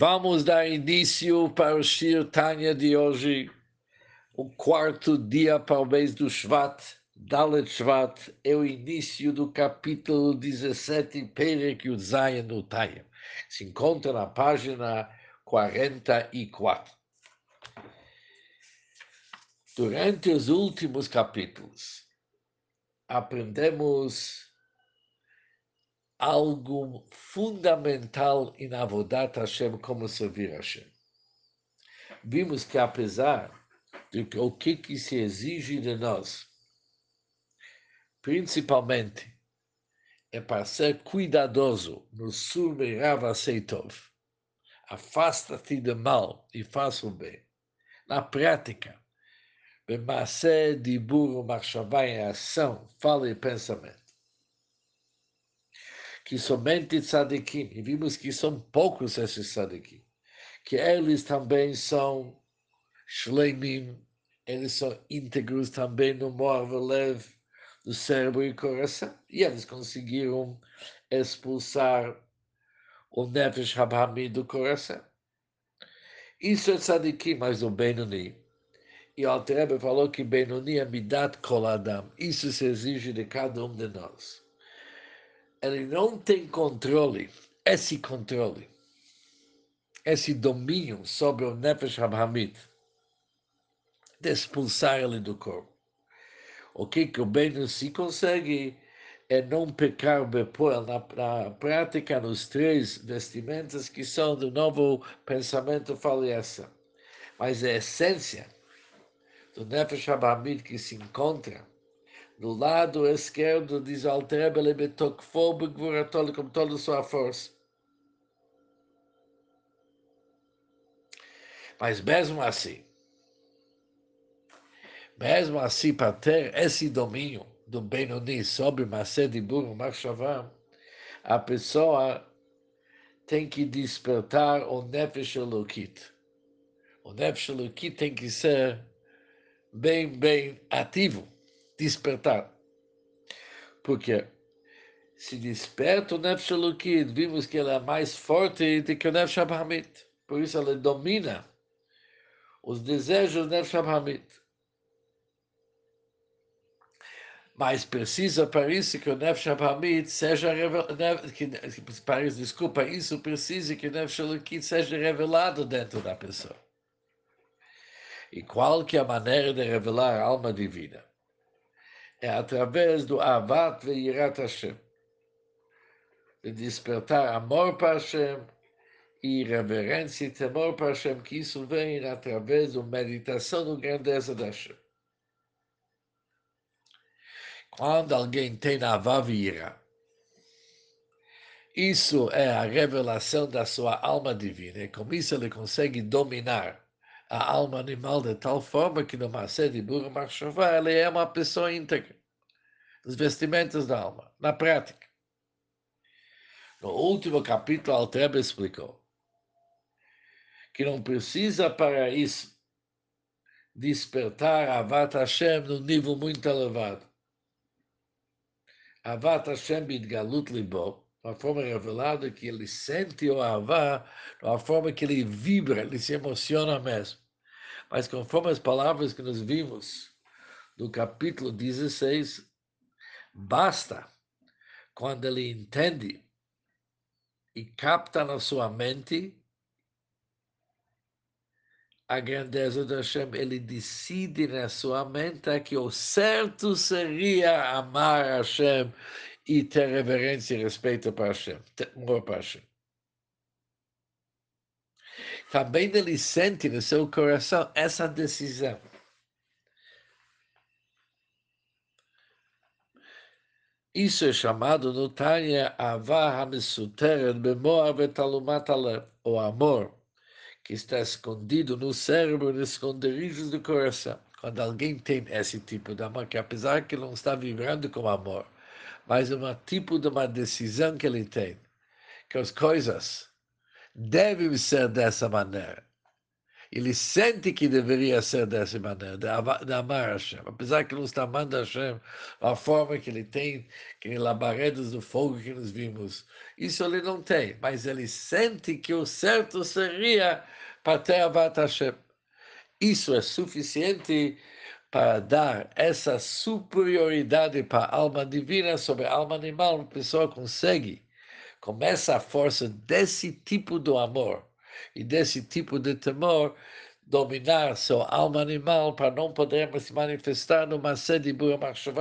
Vamos dar início para o Shir Tanya de hoje, o quarto dia mês do Shvat, Dalet Shvat, é o início do capítulo 17, Perek Yudzayan no Tanya. Se encontra na página 44. Durante os últimos capítulos, aprendemos algo fundamental em Avodat Hashem, como servir Hashem. Vimos que apesar de que o que, que se exige de nós, principalmente, é para ser cuidadoso no Surmeirav Aceitov, afasta-te do mal e faça o bem. Na prática, Bemacé, Dibur, Marchavá em ação, fala e pensamento que somente tzadikim, e vimos que são poucos esses tzadikim, que eles também são shleimim, eles são íntegros também no Morvelev, do cérebro e coração, e eles conseguiram expulsar o Nefesh Habami do coração. Isso é tzadikim, mas o Benoni. E o Altrebe falou que Benoni é midat kol adam. Isso se exige de cada um de nós ele não tem controle, esse controle, esse domínio sobre o Nefesh Hamid, de expulsar ele do corpo. O que, que o bem se consegue é não pecar depois na, na prática nos três vestimentas que são do novo pensamento falhece. Mas a essência do Nefesh Hamid que se encontra do lado esquerdo diz Altrebe, ele betokfou begvuratol com toda a sua força. Mas mesmo assim, mesmo assim, para ter esse domínio do Benoni sobre Mased e Burro Marshavá, a pessoa tem que despertar o Nefesh Elokit. O Nefesh Elokit tem que ser bem, bem ativo despertar. Porque se desperta o Nefesh Elokid, vimos que ela é mais forte do que o Nefesh Abrahamit. Por isso ela domina os desejos do Nefesh Abrahamit. Mas precisa para isso que o Nefesh Abrahamit seja revelado, para isso, desculpa, isso precisa que o Nefesh seja revelado dentro da pessoa. E qual que é a maneira de revelar a alma divina? É através do Avat Yirat Hashem, de despertar amor para Hashem e reverência e temor para Hashem, que isso vem através da meditação da grandeza da Hashem. Quando alguém tem Avav e Ira, isso é a revelação da sua alma divina, e com isso ele consegue dominar a alma animal de tal forma que no Masé de Burro Marshavá ele é uma pessoa íntegra, dos vestimentos da alma, na prática. No último capítulo, Altrebe explicou que não precisa para isso despertar Avat Hashem num nível muito elevado. Avat Hashem Bidgalut Libo, uma forma revelada que ele sente o Avá, uma forma que ele vibra, ele se emociona mesmo. Mas conforme as palavras que nós vimos no capítulo 16, basta quando ele entende e capta na sua mente a grandeza de Hashem, ele decide na sua mente que o certo seria amar Hashem e ter reverência e respeito para Hashem, temor para Hashem. Também ele sente no seu coração essa decisão. Isso é chamado no Tânia Avah HaMesuteret Bemoa Betalumat o amor que está escondido no cérebro, nos esconderijos do coração. Quando alguém tem esse tipo de amor, que apesar que não está vibrando com amor, mas é um tipo de uma decisão que ele tem, que as coisas devem ser dessa maneira. ele sente que deveria ser dessa maneira, de, amar Hashem, apesar que não está amando Hashem, a forma que ele tem, que labaredas do fogo que nós vimos, isso ele não tem, mas ele sente que o certo seria para ter Avat Hashem. Isso é suficiente para dar essa superioridade para a alma divina sobre a alma animal, a pessoa consegue, começa a força desse tipo de amor, e desse tipo de temor dominar sua alma animal para não poder se manifestar numa sede de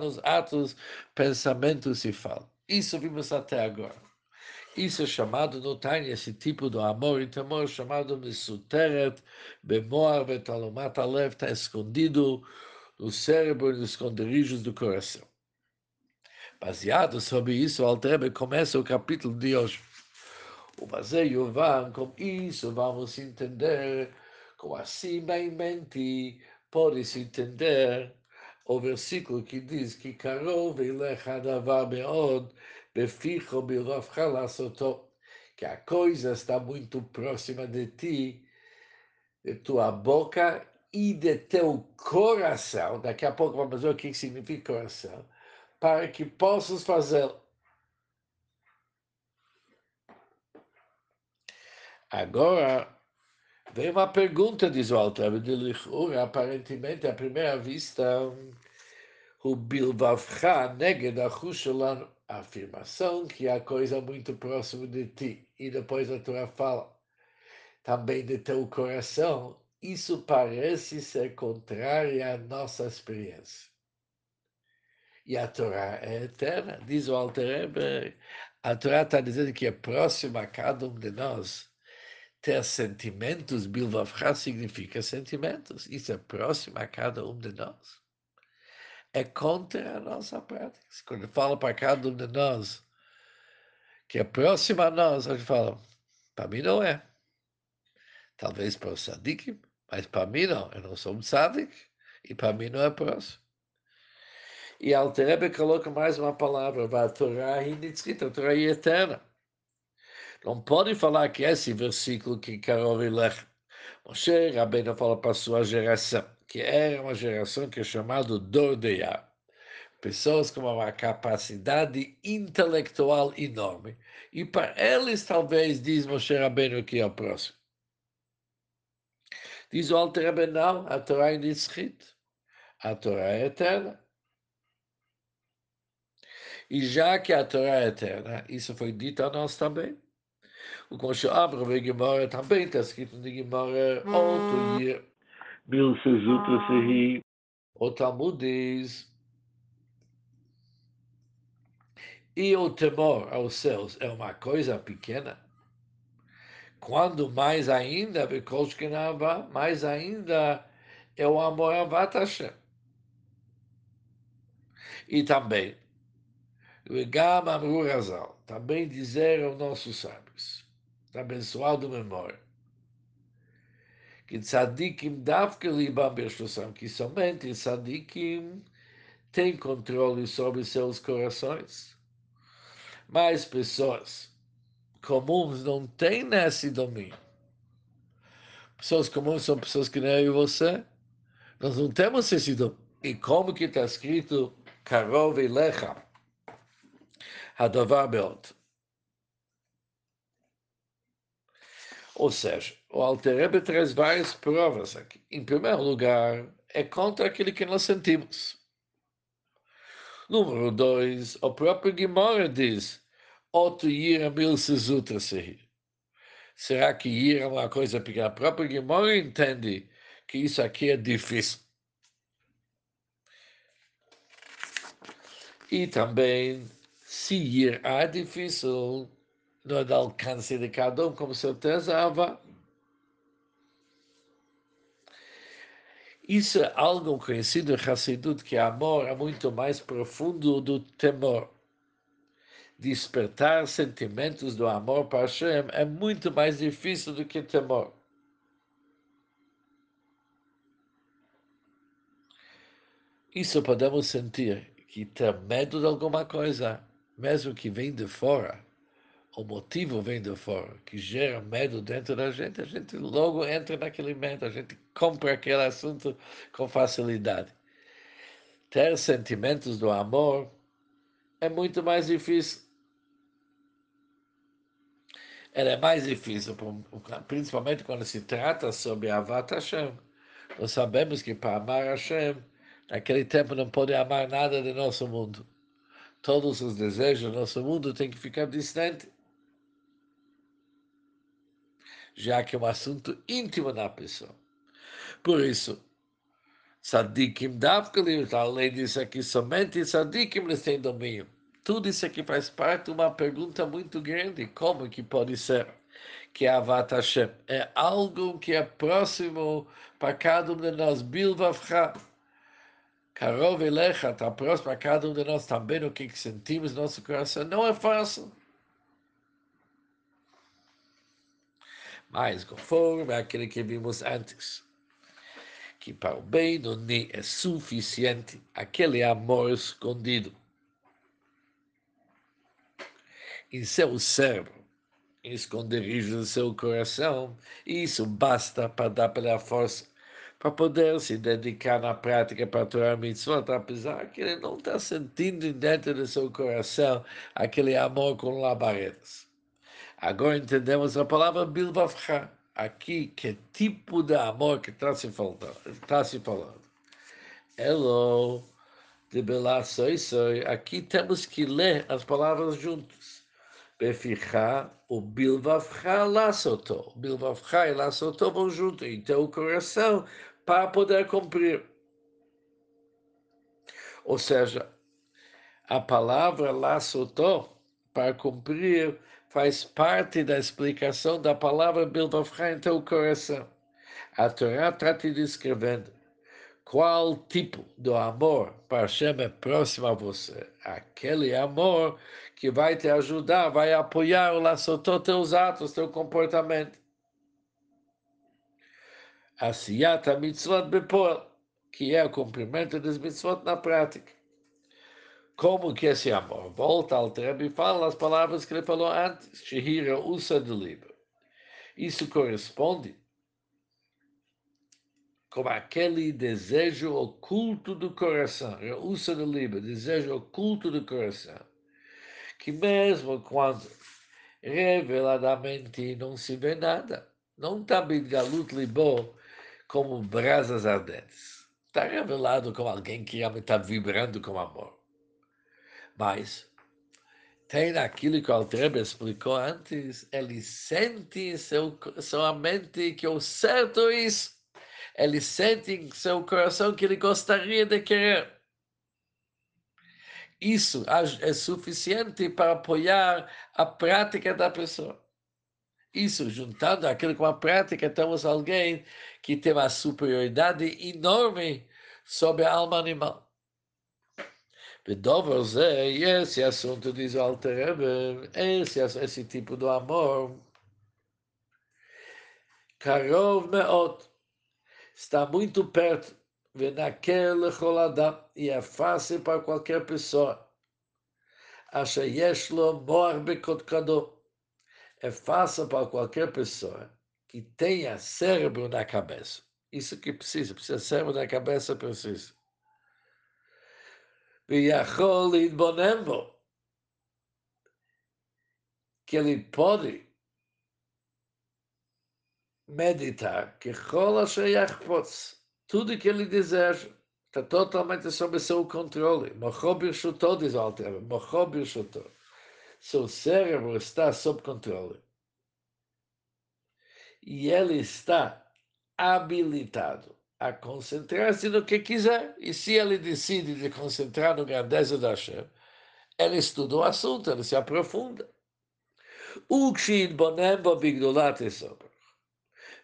nos atos, pensamentos e fala. Isso vimos até agora. Isso é chamado no Tânia, esse tipo de amor e temor, chamado Mesuteret, Bemoar, Betalomat Alev, está escondido no cérebro e nos esconderijos do coração. Baseado sobre isso, Altrebe começa o capítulo de hoje. O Baseio Van, com isso vamos entender, com assim bem mente, pode-se entender o versículo que diz que Karov elecha davar meod, beficho birovcha lasoto, que a coisa está muito próxima de ti, de tua boca e de teu coração. Daqui a pouco vamos ver o que significa coração, para que possas fazê-lo. Agora, vem uma pergunta, diz o Alter, de Lichura, aparentemente, à primeira vista, o Bilvavcha, neged a Chushalan, a afirmação que a coisa muito próxima de ti, e depois a tua fala, também de teu coração, isso parece ser contrário à nossa experiência. E a Torá é eterna, diz o Alter a Torá está dizendo que é próxima a cada um de nós ter sentimentos, Bilvavcha significa sentimentos. Isso é próximo a cada um de nós. É contra a nossa prática. Quando eu falo para cada um de nós que é próximo a nós, a gente fala, para mim não é. Talvez para o Sadik, mas para mim não. Eu não sou um Sadik e para mim não é próximo. E Alterebe coloca mais uma palavra, a Torá é a Torá é eterna. Não pode falar que esse versículo que Karol Ilech, Moshe Rabbeinu fala para a sua geração, que era uma geração que é chamada Dordeia, pessoas com uma capacidade intelectual enorme. E para eles, talvez, diz Moshe Rabbeinu que é o próximo. Diz o Alter não, a Torá é Nitzchit, a Torá é eterna. E já que a Torá é eterna, isso foi dito a nós também. O Concho Abra o Gemora também está escrito no Gemora outro hum. dia. Bil Sezutra ah. O Talmud diz. E o temor aos céus é uma coisa pequena? Quando mais ainda, mais ainda é o amor a Vatashem. E também, também dizeram nossos sábios, abençoado memória. Que tzadikim davke libam beshusam, que somente tzadikim têm controle sobre seus corações. Mas pessoas comuns não têm esse domínio. Pessoas comuns são pessoas que nem eu e você. Nós não temos esse domínio. E como que está escrito, Karov Lecha, Hadavar Beot. Ou seja, o Alterebe traz várias provas aqui. Em primeiro lugar, é contra aquilo que nós sentimos. Número dois, o próprio Guimora diz, Oto Yira Mil Sezutra Sehi. Será que Yira é uma coisa pequena? A própria Guimora entende que isso aqui é difícil. E também, se ir é difícil, não é do alcance de cada um, com certeza, Ava. Isso é algo conhecido em Hassidut, que amor é muito mais profundo do temor. Despertar sentimentos do amor para Hashem é muito mais difícil do que temor. Isso podemos sentir, que ter medo de alguma coisa, mesmo que vem de fora, o motivo vem de fora, que gera medo dentro da gente, a gente logo entra naquele medo, a gente compra aquele assunto com facilidade. Ter sentimentos do amor é muito mais difícil. Ela é mais difícil, principalmente quando se trata sobre Avat Hashem. Nós sabemos que para amar Hashem, naquele tempo não pode amar nada do nosso mundo. Todos os desejos do nosso mundo têm que ficar distantes já que é um assunto íntimo da pessoa. Por isso, Sadikim Davkalim, a lei diz aqui, somente Sadikim eles têm domínio. Tudo isso aqui faz parte de uma pergunta muito grande, como que pode ser que a Avat Hashem é algo que é próximo para cada um de nós, Bilvavcha, Karov Elecha, está próximo para cada um de nós também, o que sentimos no nosso coração, não é fácil. mais conforme aquele que vimos antes. Que para o bem do Ni é suficiente aquele amor escondido em seu cérebro, em esconderijo do seu coração, e isso basta para dar pela força para poder se dedicar na prática para Torah Mitzvot, apesar que ele não está sentindo dentro do seu coração aquele amor com labaredas. Agora entendemos a palavra bilvavcha. Aqui, que tipo de amor que está se? Está se falando. Hello, de Belá Soy Soy. Aqui temos que ler as palavras juntas. Beficha, o bilvavcha laçoto. Bilvavcha e laçoto vão juntos em teu coração para poder cumprir. Ou seja, a palavra laçoto, para cumprir, faz parte da explicação da palavra Bilvavcha em teu coração. A Torá está te descrevendo qual tipo do amor para Hashem é próximo a você. Aquele amor que vai te ajudar, vai apoiar o laço teus atos, teu comportamento. Asiyata mitzvot bepol, que é o cumprimento das mitzvot na prática. Como que esse amor? Volta ao Rebbe e fala as palavras que ele falou antes. Shihira usa do livro. Isso corresponde com aquele desejo oculto do coração. Usa do livro, desejo oculto do coração. Que mesmo quando reveladamente não se vê nada, não está galut libo como brasas ardentes. Está revelado como alguém que realmente está vibrando com amor. Mas tem aquilo que o Altrebe explicou antes, ele sente em seu, sua mente que o certo é isso. Ele sente em seu coração que ele gostaria de querer. Isso é suficiente para apoiar a prática da pessoa. Isso, juntando aquilo com a prática, temos alguém que tem uma superioridade enorme sobre a alma animal. E esse assunto diz o Alter esse, esse tipo de amor, Karov Meot, está muito perto, venaquele roladá, e é fácil para qualquer pessoa. Acha yeshlo morbe kotkado. É fácil para qualquer pessoa que tenha cérebro na cabeça. Isso que precisa, precisa cérebro na cabeça, precisa. Que ele pode meditar que rola tudo que ele deseja está totalmente sob seu controle. Mochobir Shuto, diz o Alter, Mochobir Shuto. Seu cérebro está sob controle. E ele está habilitado a concentrar-se no que quiser. E se ele decide de concentrar no grandeza da Hashem, ele estuda o assunto, ele se aprofunda.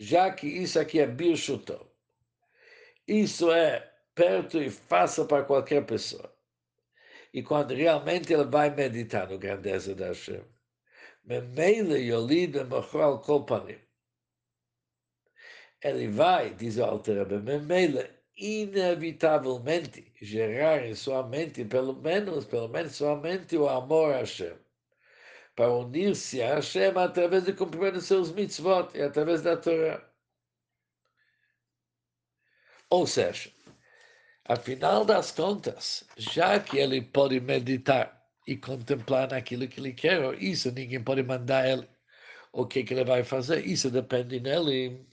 Já que isso aqui é birshuto, isso é perto e fácil para qualquer pessoa. E quando realmente ele vai meditar no grandeza da Hashem, Memele ele vai, diz o Alter Rebbe, inevitavelmente gerar em sua mente, pelo menos, pelo menos sua mente, o amor a Hashem. Para unir-se a Hashem através de cumprir os seus mitzvot e através da Torá. Ou seja, afinal das contas, já que ele pode meditar e contemplar naquilo que ele quer, isso ninguém pode mandar ele o que, que ele vai fazer, isso depende dele.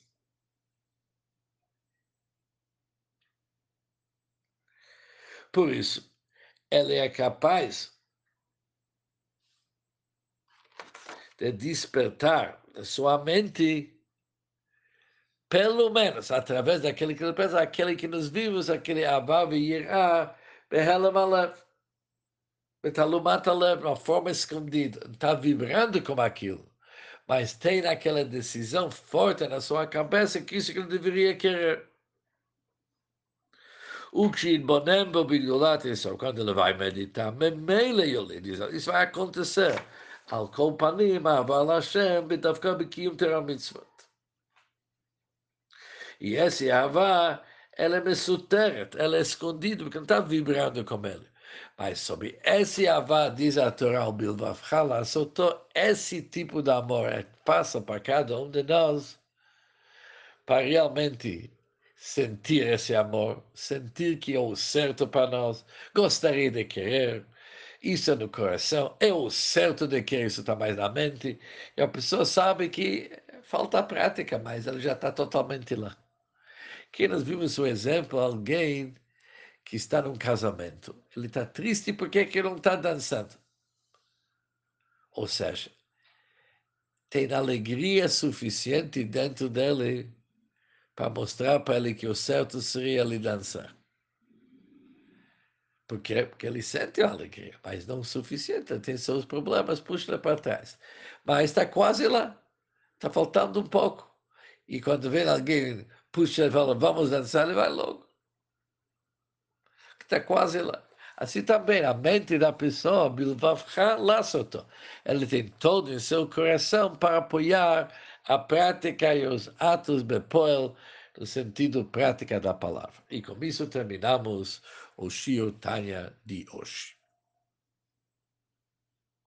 Por isso, ele é capaz de despertar sua mente, pelo menos através daquele que ele pensa, aquele que nos vivos, aquele Abav e Yirah, Behelam Alev, Betalumat uma forma escondida, está vibrando com aquilo, mas tem aquela decisão forte na sua cabeça que isso que ele deveria querer. Quando ele vai meditar, isso vai acontecer. על כל פנים, אהבה להשם דווקא בקיום תורה מצוות. E essa Yahvá, ela é mesuteret, ela é escondida, porque não está vibrando com ele. Mas sobre esse Yahvá, diz a Torá, o Bilvavchala, soltou esse tipo de amor, é, passa para cada um de nós, para realmente sentir esse amor, sentir que é o certo para nós, gostaria de querer, isso é no coração, é o certo de que isso está mais na mente, e a pessoa sabe que falta prática, mas ela já está totalmente lá. Aqui nós vimos um exemplo, alguém que está num casamento, ele está triste porque que não está dançando. Ou seja, tem alegria suficiente dentro dele para mostrar para ele que o certo seria ele dançar. Porque, porque ele sente alegria, mas não o suficiente, tem seus problemas, puxa para trás. Mas está quase lá, está faltando um pouco. E quando vem alguém, puxa e fala, vamos dançar, ele vai logo. Está quase lá. Assim também, a mente da pessoa, ele tem todo em seu coração para apoiar a prática e os atos bepoel, no sentido prática da palavra. E com isso terminamos o Shio Tanya de hoje.